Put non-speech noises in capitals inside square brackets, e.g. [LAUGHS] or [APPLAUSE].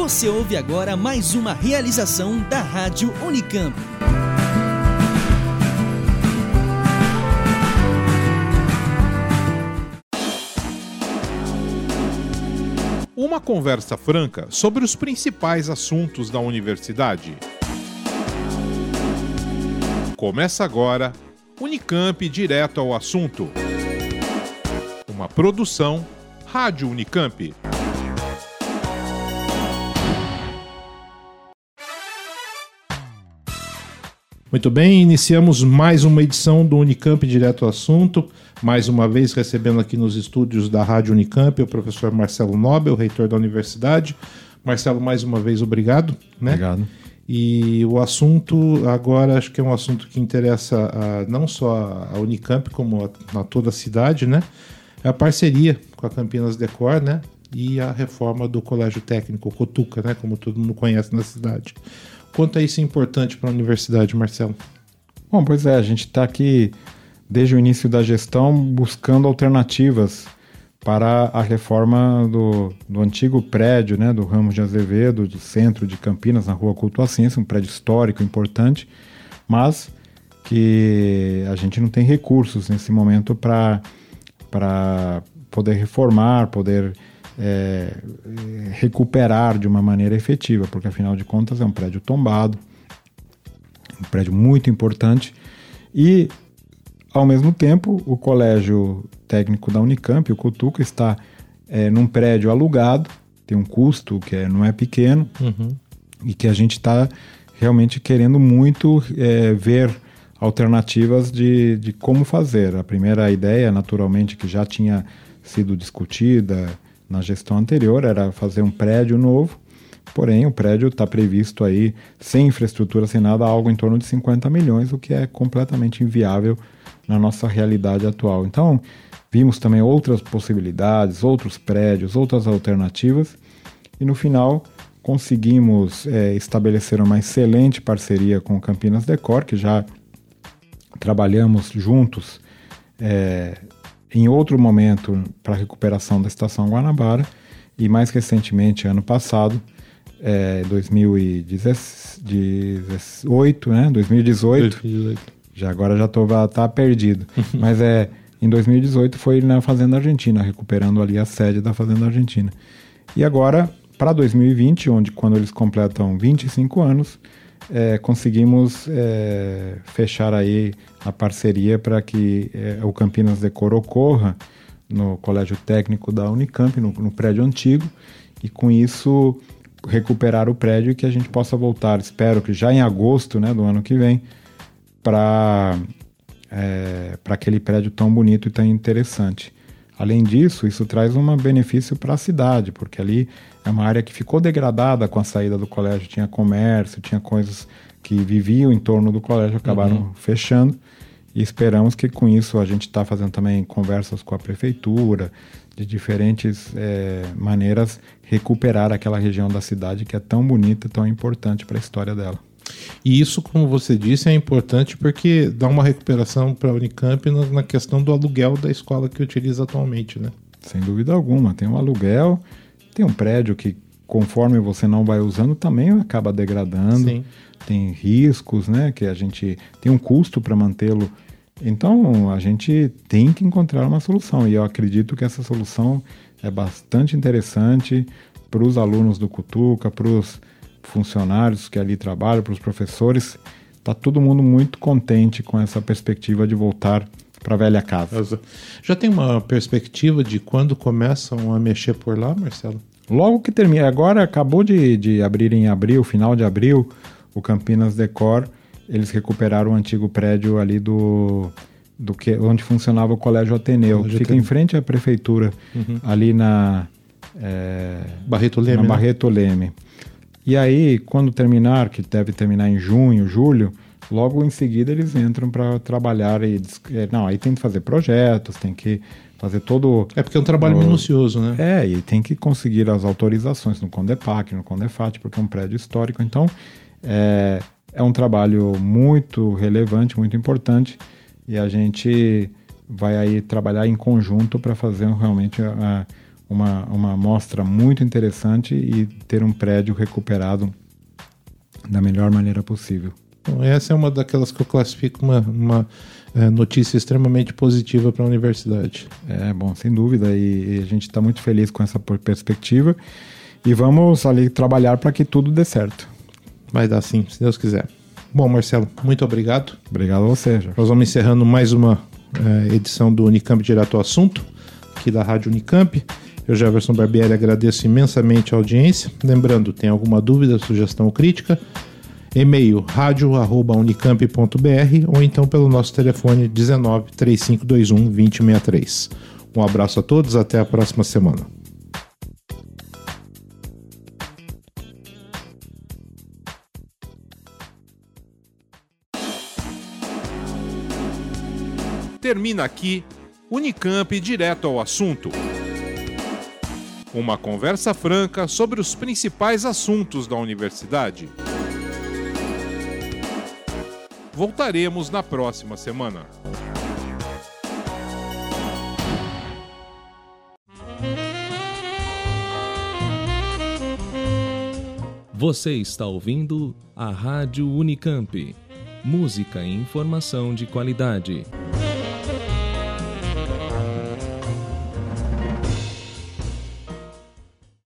Você ouve agora mais uma realização da Rádio Unicamp. Uma conversa franca sobre os principais assuntos da universidade. Começa agora Unicamp Direto ao Assunto. Uma produção Rádio Unicamp. Muito bem, iniciamos mais uma edição do Unicamp Direto ao Assunto. Mais uma vez recebendo aqui nos estúdios da Rádio Unicamp o professor Marcelo Nobel, reitor da universidade. Marcelo, mais uma vez, obrigado. Né? Obrigado. E o assunto agora acho que é um assunto que interessa a, não só a Unicamp, como a, a toda a cidade, né? É a parceria com a Campinas Decor, né? E a reforma do Colégio Técnico Cotuca, né? Como todo mundo conhece na cidade. Quanto é isso importante para a universidade, Marcelo? Bom, pois é, a gente está aqui desde o início da gestão buscando alternativas para a reforma do, do antigo prédio né, do Ramos de Azevedo, do centro de Campinas, na rua Culto à um prédio histórico importante, mas que a gente não tem recursos nesse momento para poder reformar, poder é, recuperar de uma maneira efetiva, porque afinal de contas é um prédio tombado, um prédio muito importante e ao mesmo tempo o colégio técnico da Unicamp, o Cutuca, está é, num prédio alugado, tem um custo que é, não é pequeno uhum. e que a gente está realmente querendo muito é, ver alternativas de, de como fazer. A primeira ideia, naturalmente, que já tinha sido discutida na gestão anterior era fazer um prédio novo, porém o prédio está previsto aí, sem infraestrutura, sem nada, algo em torno de 50 milhões, o que é completamente inviável na nossa realidade atual. Então, vimos também outras possibilidades, outros prédios, outras alternativas, e no final conseguimos é, estabelecer uma excelente parceria com Campinas Decor, que já trabalhamos juntos é, em outro momento para a recuperação da estação Guanabara e mais recentemente, ano passado, é, 2018, né? 2018. 2018. Já agora já tô tá perdido. [LAUGHS] Mas é em 2018 foi na Fazenda Argentina, recuperando ali a sede da Fazenda Argentina. E agora para 2020, onde quando eles completam 25 anos, é, conseguimos é, fechar aí a parceria para que é, o Campinas Decor ocorra no Colégio Técnico da Unicamp, no, no, prédio antigo, e com isso recuperar o prédio e que a gente possa voltar, espero que já em agosto né, do ano que vem, para é, aquele prédio tão bonito e tão interessante. Além disso, isso traz um benefício para a cidade, porque ali é uma área que ficou degradada com a saída do colégio, tinha comércio, tinha coisas que viviam em torno do colégio, acabaram uhum. fechando. E esperamos que com isso a gente está fazendo também conversas com a prefeitura, de diferentes é, maneiras, recuperar aquela região da cidade que é tão bonita, tão importante para a história dela. E isso, como você disse, é importante porque dá uma recuperação para a Unicamp na, questão do aluguel da escola que utiliza atualmente, né? Sem dúvida alguma. Tem um aluguel, tem um prédio que, conforme você não vai usando, também acaba degradando. Sim. Tem riscos, né? Que a gente tem um custo para mantê-lo. Então, a gente tem que encontrar uma solução. E eu acredito que essa solução é bastante interessante para os alunos do Cutuca, para os funcionários que ali trabalham, para os professores. Está todo mundo muito contente com essa perspectiva de voltar para a velha casa. Já tem uma perspectiva de quando começam a mexer por lá, Marcelo? Logo que termina, agora acabou de, de abrir em abril, final de abril, o Campinas Decor, eles recuperaram o antigo prédio ali do, do que, onde funcionava o Colégio Ateneu. Colégio Fica Ateneu. em frente à prefeitura, uhum. ali na é, Barreto Leme. Na né? Barreto Leme. E aí, quando terminar, que deve terminar em junho, julho, logo em seguida eles entram para trabalhar e é, não, aí tem que fazer projetos, tem que fazer todo É porque é um trabalho o, minucioso, né? É, e tem que conseguir as autorizações no Condepac, no Condefat, porque é um prédio histórico, então é, é um trabalho muito relevante, muito importante e a gente vai aí trabalhar em conjunto para fazer realmente a, uma, uma amostra muito interessante e ter um prédio recuperado da melhor maneira possível. Essa é uma daquelas que eu classifico uma, uma é, notícia extremamente positiva para a universidade. É, bom, sem dúvida, e, e a gente está muito feliz com essa perspectiva e vamos ali trabalhar para que tudo dê certo. Vai dar sim, se Deus quiser. Bom, Marcelo, muito obrigado. Obrigado a você, Jorge. Nós vamos encerrando mais uma é, edição do Unicamp Direto ao Assunto, aqui da Rádio Unicamp. Eu, Jefferson Barbieri, agradeço imensamente a audiência. Lembrando, tem alguma dúvida, sugestão ou crítica? E-mail radio@unicamp.br ou então pelo nosso telefone 19 3521 2063. Um abraço a todos, até a próxima semana. Termina aqui Unicamp direto ao assunto. Uma conversa franca sobre os principais assuntos da universidade. Voltaremos na próxima semana. Você está ouvindo a Rádio Unicamp. Música e informação de qualidade.